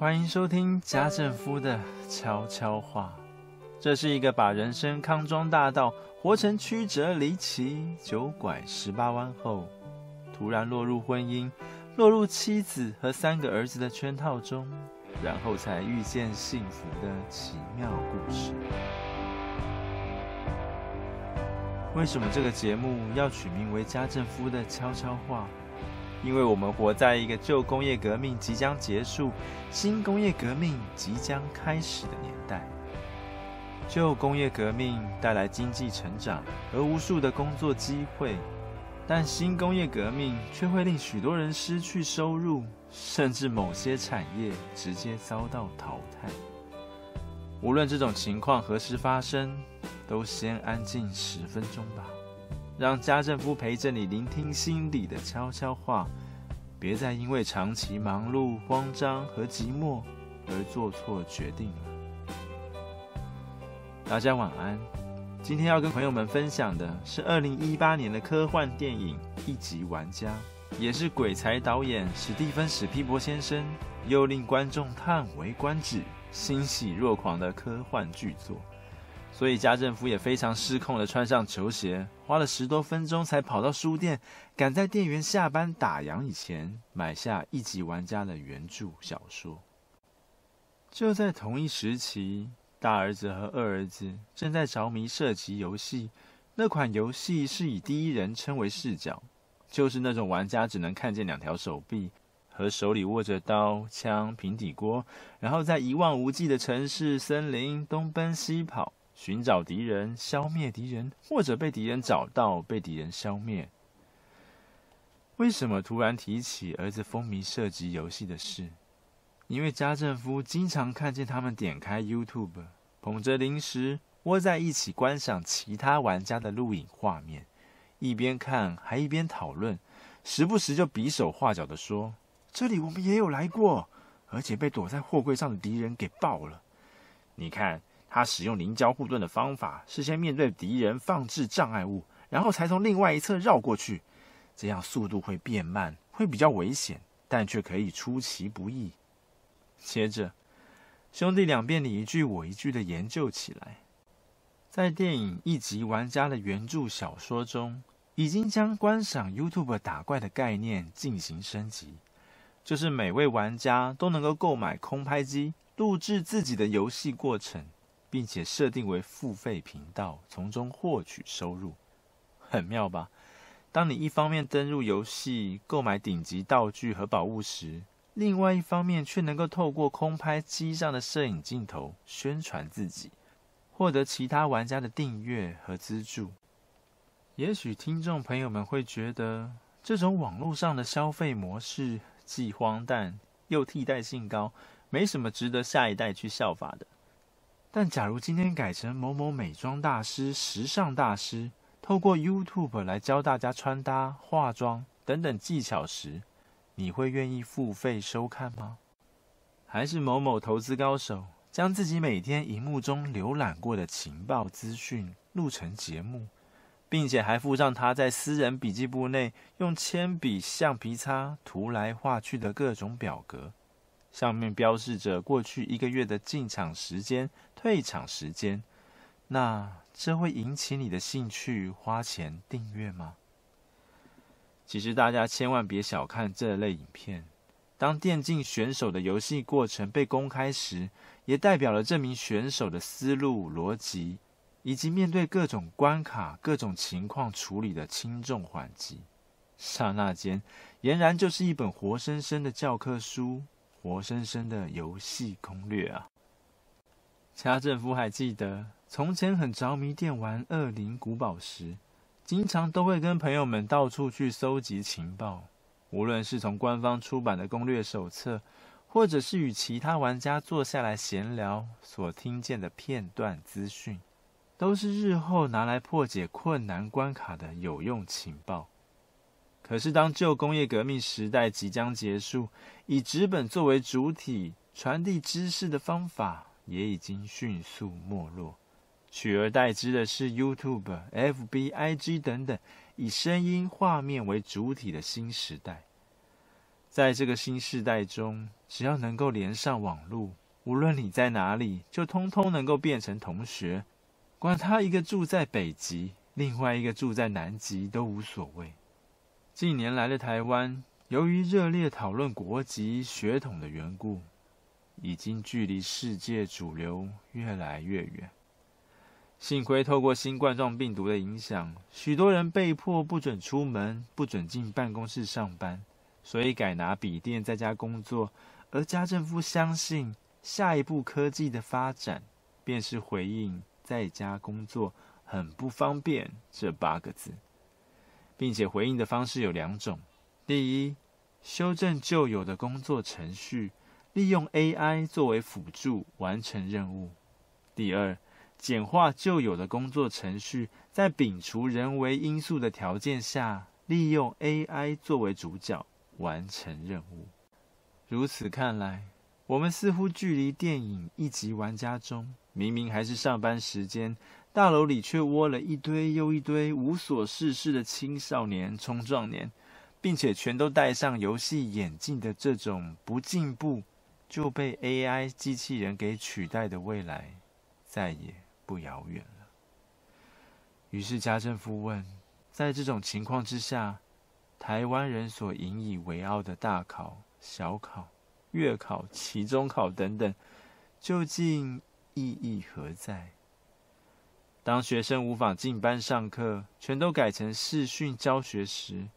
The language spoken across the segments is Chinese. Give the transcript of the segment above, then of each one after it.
欢迎收听家政夫的悄悄话。这是一个把人生康庄大道活成曲折离奇、九拐十八弯后，突然落入婚姻、落入妻子和三个儿子的圈套中，然后才遇见幸福的奇妙故事。为什么这个节目要取名为家政夫的悄悄话？因为我们活在一个旧工业革命即将结束、新工业革命即将开始的年代。旧工业革命带来经济成长和无数的工作机会，但新工业革命却会令许多人失去收入，甚至某些产业直接遭到淘汰。无论这种情况何时发生，都先安静十分钟吧。让家政夫陪着你聆听心里的悄悄话，别再因为长期忙碌、慌张和寂寞而做错决定了。大家晚安。今天要跟朋友们分享的是二零一八年的科幻电影《一级玩家》，也是鬼才导演史蒂芬·史皮伯先生又令观众叹为观止、欣喜若狂的科幻巨作。所以家政夫也非常失控的穿上球鞋，花了十多分钟才跑到书店，赶在店员下班打烊以前买下《一级玩家》的原著小说。就在同一时期，大儿子和二儿子正在着迷射击游戏。那款游戏是以第一人称为视角，就是那种玩家只能看见两条手臂和手里握着刀、枪、平底锅，然后在一望无际的城市、森林东奔西跑。寻找敌人，消灭敌人，或者被敌人找到，被敌人消灭。为什么突然提起儿子风靡射击游戏的事？因为家政夫经常看见他们点开 YouTube，捧着零食，窝在一起观赏其他玩家的录影画面，一边看还一边讨论，时不时就比手画脚地说：“这里我们也有来过，而且被躲在货柜上的敌人给爆了。你看。”他使用凝胶护盾的方法，是先面对敌人放置障碍物，然后才从另外一侧绕过去。这样速度会变慢，会比较危险，但却可以出其不意。接着，兄弟俩便你一句我一句的研究起来。在电影《一级玩家》的原著小说中，已经将观赏 YouTube 打怪的概念进行升级，就是每位玩家都能够购买空拍机，录制自己的游戏过程。并且设定为付费频道，从中获取收入，很妙吧？当你一方面登入游戏购买顶级道具和宝物时，另外一方面却能够透过空拍机上的摄影镜头宣传自己，获得其他玩家的订阅和资助。也许听众朋友们会觉得，这种网络上的消费模式既荒诞又替代性高，没什么值得下一代去效法的。但假如今天改成某某美妆大师、时尚大师，透过 YouTube 来教大家穿搭、化妆等等技巧时，你会愿意付费收看吗？还是某某投资高手将自己每天荧幕中浏览过的情报资讯录成节目，并且还附上他在私人笔记簿内用铅笔、橡皮擦涂来画去的各种表格？上面标示着过去一个月的进场时间、退场时间，那这会引起你的兴趣，花钱订阅吗？其实大家千万别小看这类影片。当电竞选手的游戏过程被公开时，也代表了这名选手的思路、逻辑，以及面对各种关卡、各种情况处理的轻重缓急。刹那间，俨然就是一本活生生的教科书。活生生的游戏攻略啊！家政夫还记得，从前很着迷电玩《恶灵古堡》时，经常都会跟朋友们到处去搜集情报，无论是从官方出版的攻略手册，或者是与其他玩家坐下来闲聊所听见的片段资讯，都是日后拿来破解困难关卡的有用情报。可是，当旧工业革命时代即将结束，以纸本作为主体传递知识的方法也已经迅速没落，取而代之的是 YouTube、FB、IG 等等以声音、画面为主体的新时代。在这个新世代中，只要能够连上网络，无论你在哪里，就通通能够变成同学。管他一个住在北极，另外一个住在南极都无所谓。近年来的台湾，由于热烈讨论国籍、血统的缘故，已经距离世界主流越来越远。幸亏透过新冠状病毒的影响，许多人被迫不准出门、不准进办公室上班，所以改拿笔电在家工作。而家政夫相信，下一步科技的发展，便是回应“在家工作很不方便”这八个字，并且回应的方式有两种：第一，修正旧有的工作程序，利用 AI 作为辅助完成任务；第二，简化旧有的工作程序，在摒除人为因素的条件下，利用 AI 作为主角完成任务。如此看来，我们似乎距离电影《一级玩家》中，明明还是上班时间，大楼里却窝了一堆又一堆无所事事的青少年、冲壮年，并且全都戴上游戏眼镜的这种不进步就被 AI 机器人给取代的未来，再也不遥远了。于是家政夫问：在这种情况之下，台湾人所引以为傲的大考、小考、月考、期中考等等，究竟意义何在？当学生无法进班上课，全都改成视讯教学时，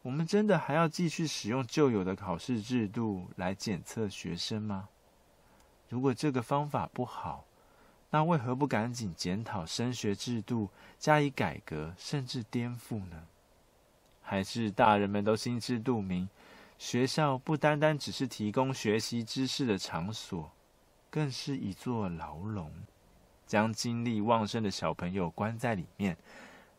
我们真的还要继续使用旧有的考试制度来检测学生吗？如果这个方法不好，那为何不赶紧检讨升学制度，加以改革，甚至颠覆呢？还是大人们都心知肚明，学校不单单只是提供学习知识的场所，更是一座牢笼，将精力旺盛的小朋友关在里面，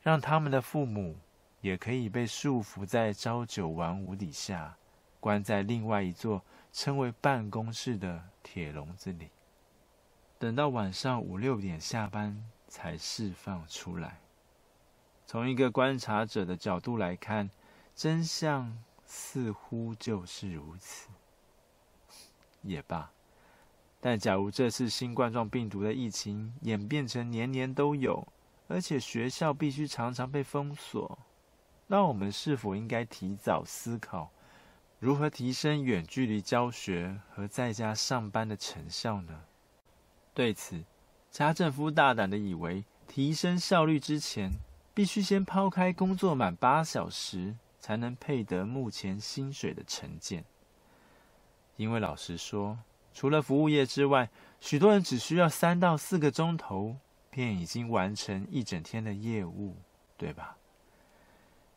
让他们的父母也可以被束缚在朝九晚五底下，关在另外一座称为办公室的铁笼子里。等到晚上五六点下班才释放出来。从一个观察者的角度来看，真相似乎就是如此。也罢，但假如这次新冠状病毒的疫情演变成年年都有，而且学校必须常常被封锁，那我们是否应该提早思考如何提升远距离教学和在家上班的成效呢？对此，家政夫大胆地以为，提升效率之前，必须先抛开工作满八小时才能配得目前薪水的成见。因为老实说，除了服务业之外，许多人只需要三到四个钟头，便已经完成一整天的业务，对吧？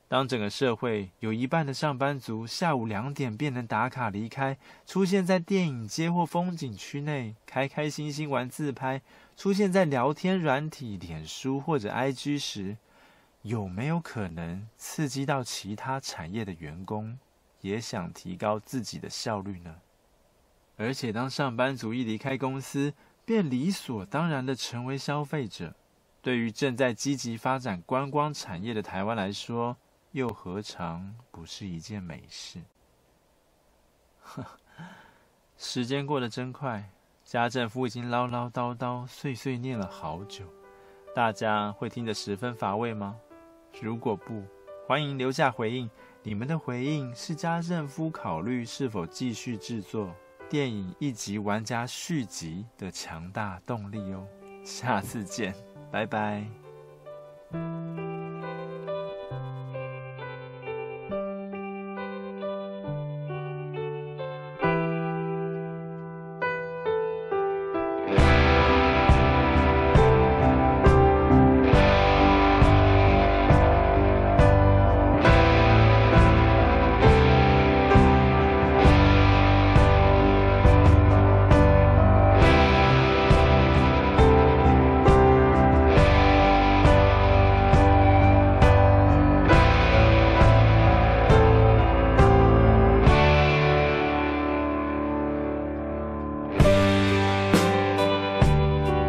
当整个社会有一半的上班族下午两点便能打卡离开，出现在电影街或风景区内，开开心心玩自拍，出现在聊天软体、脸书或者 IG 时，有没有可能刺激到其他产业的员工也想提高自己的效率呢？而且，当上班族一离开公司，便理所当然的成为消费者，对于正在积极发展观光产业的台湾来说，又何尝不是一件美事？呵，时间过得真快，家政夫已经唠唠叨叨、碎碎念了好久，大家会听得十分乏味吗？如果不，欢迎留下回应。你们的回应是家政夫考虑是否继续制作电影《一级玩家》续集的强大动力哦。下次见，拜拜。